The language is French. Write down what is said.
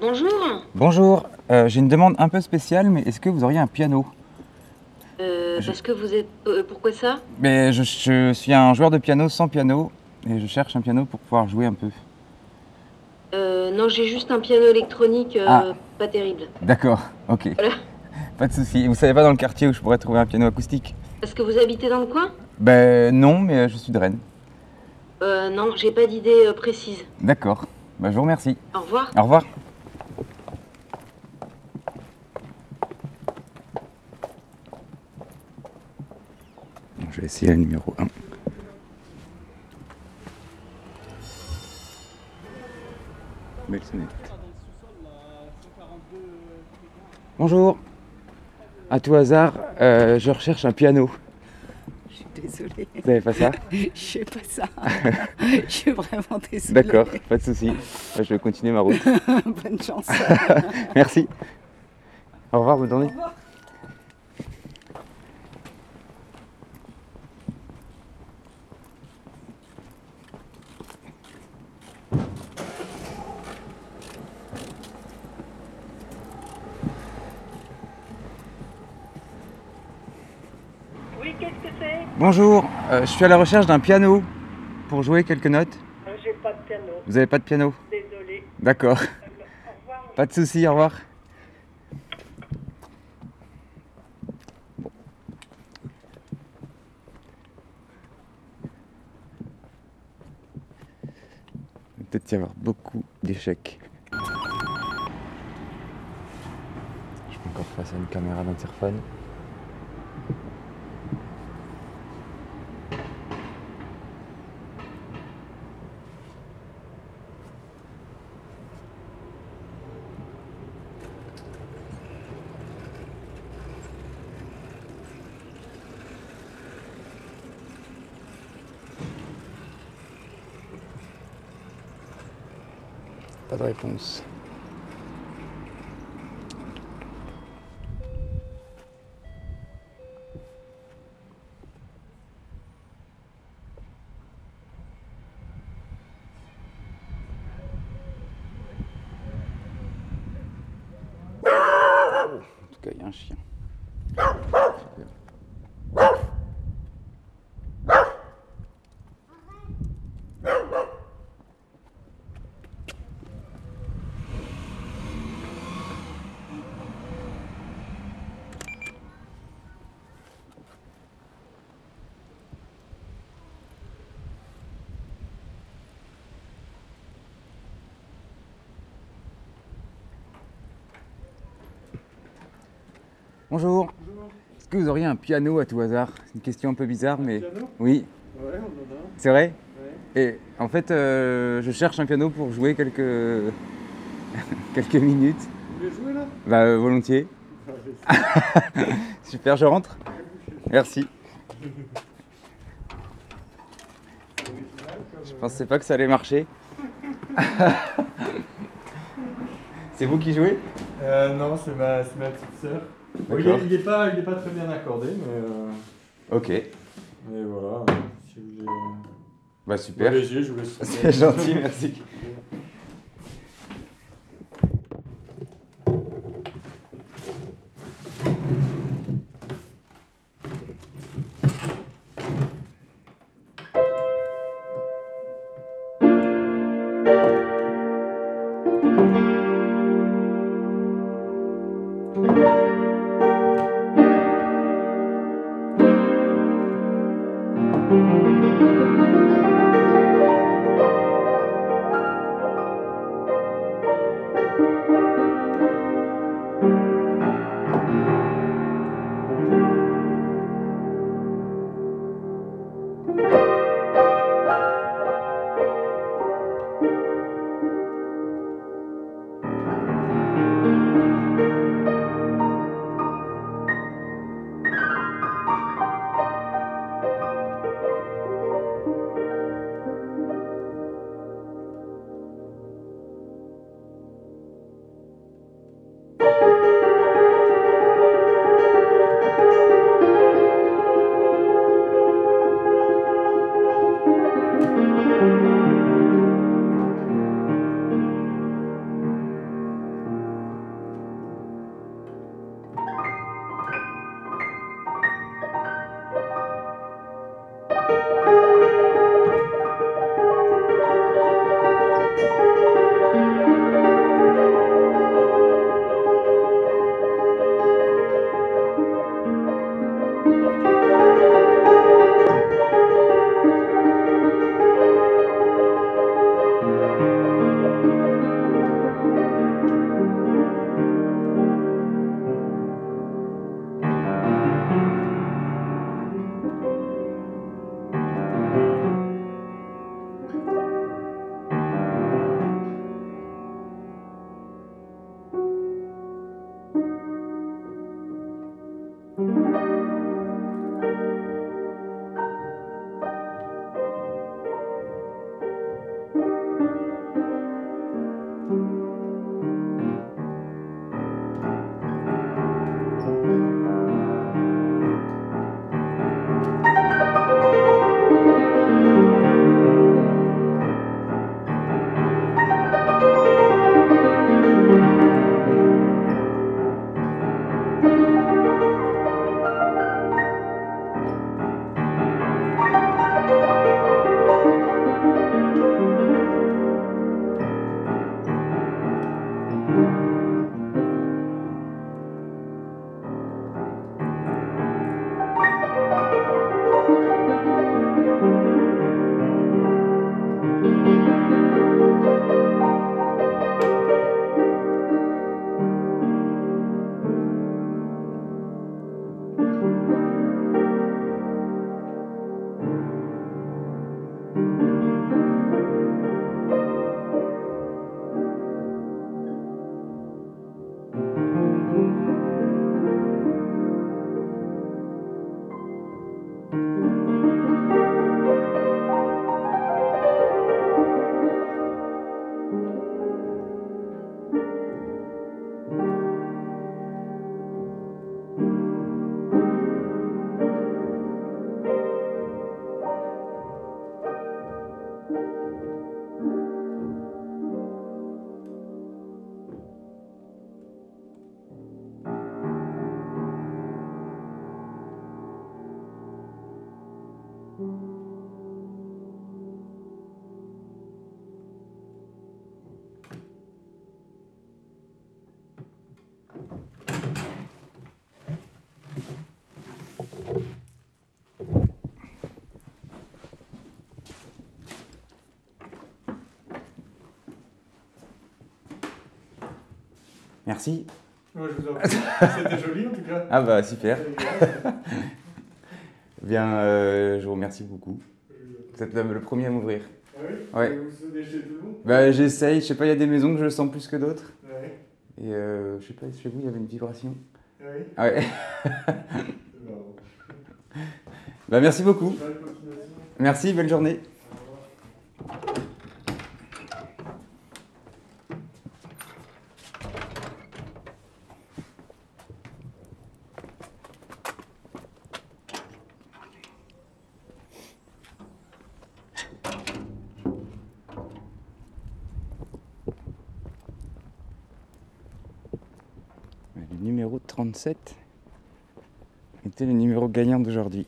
Bonjour. Bonjour, euh, j'ai une demande un peu spéciale, mais est-ce que vous auriez un piano Euh, Je- Parce que vous êtes. euh, pourquoi ça? Mais je, je suis un joueur de piano sans piano, et je cherche un piano pour pouvoir jouer un peu. Euh, Non, j'ai juste un piano électronique, euh, Ah. pas terrible. D'accord, ok. Voilà. Pas de souci. Vous savez pas dans le quartier où je pourrais trouver un piano acoustique? Est-ce que vous habitez dans le coin? Ben non, mais je suis de Rennes. euh, Non, j'ai pas d'idée précise. D'accord, ben, je vous remercie. Au revoir. Au revoir. Bon, Je vais essayer le numéro 1. Belle sonnette. Bonjour. À tout hasard, euh, je recherche un piano. Je suis désolée, Vous avez pas ça? Je sais pas ça. je suis vraiment désolée. D'accord, pas de souci. Ben, Je vais continuer ma route. Bonne chance. Merci. Au revoir, bonne journée. Oui, qu'est-ce que c'est? Bonjour, euh, je suis à la recherche d'un piano pour jouer quelques notes. Euh, J'ai pas de piano, Vous avez pas de piano? Désolé. D'accord. Revoir. Pas de souci, au revoir. Bon. Il va peut-être y avoir beaucoup d'échecs. Je suis encore face à une caméra d'interphone. Pas de réponse. En tout cas, il y a un chien. Bonjour. Est-ce que vous auriez un piano à tout hasard? C'est une question un peu bizarre, mais. piano? Oui, Ouais, on en a. c'est vrai? Ouais. Et en fait, euh, je cherche un piano pour jouer quelques. quelques minutes. Vous voulez jouer là? Bah, euh, volontiers. Super, je rentre. Merci. Je pensais pas que ça allait marcher. c'est vous qui jouez? Euh, Non, c'est ma, c'est ma petite sœur. Bon, il, D'accord. est, il est pas, très bien accordé, mais, euh, Ok. mais voilà. Si vous voulez. Bah, super. Léger, je vous laisse. C'est gentil, merci. Merci. Ouais, je vous en prie. C'était joli en tout cas. Ah bah super. Bien, euh, je vous remercie beaucoup. Vous êtes le, premier à m'ouvrir. Ah oui Ouais. Vous sautez chez tout le monde Bah j'essaye, je sais pas, il y a des maisons que je sens plus que d'autres. Ouais. Et euh, je sais pas, chez vous, il y avait une vibration. Ah oui Ah ouais. Bah merci beaucoup. Bonne. Merci, belle journée. Numéro 37 était le numéro gagnant d'aujourd'hui.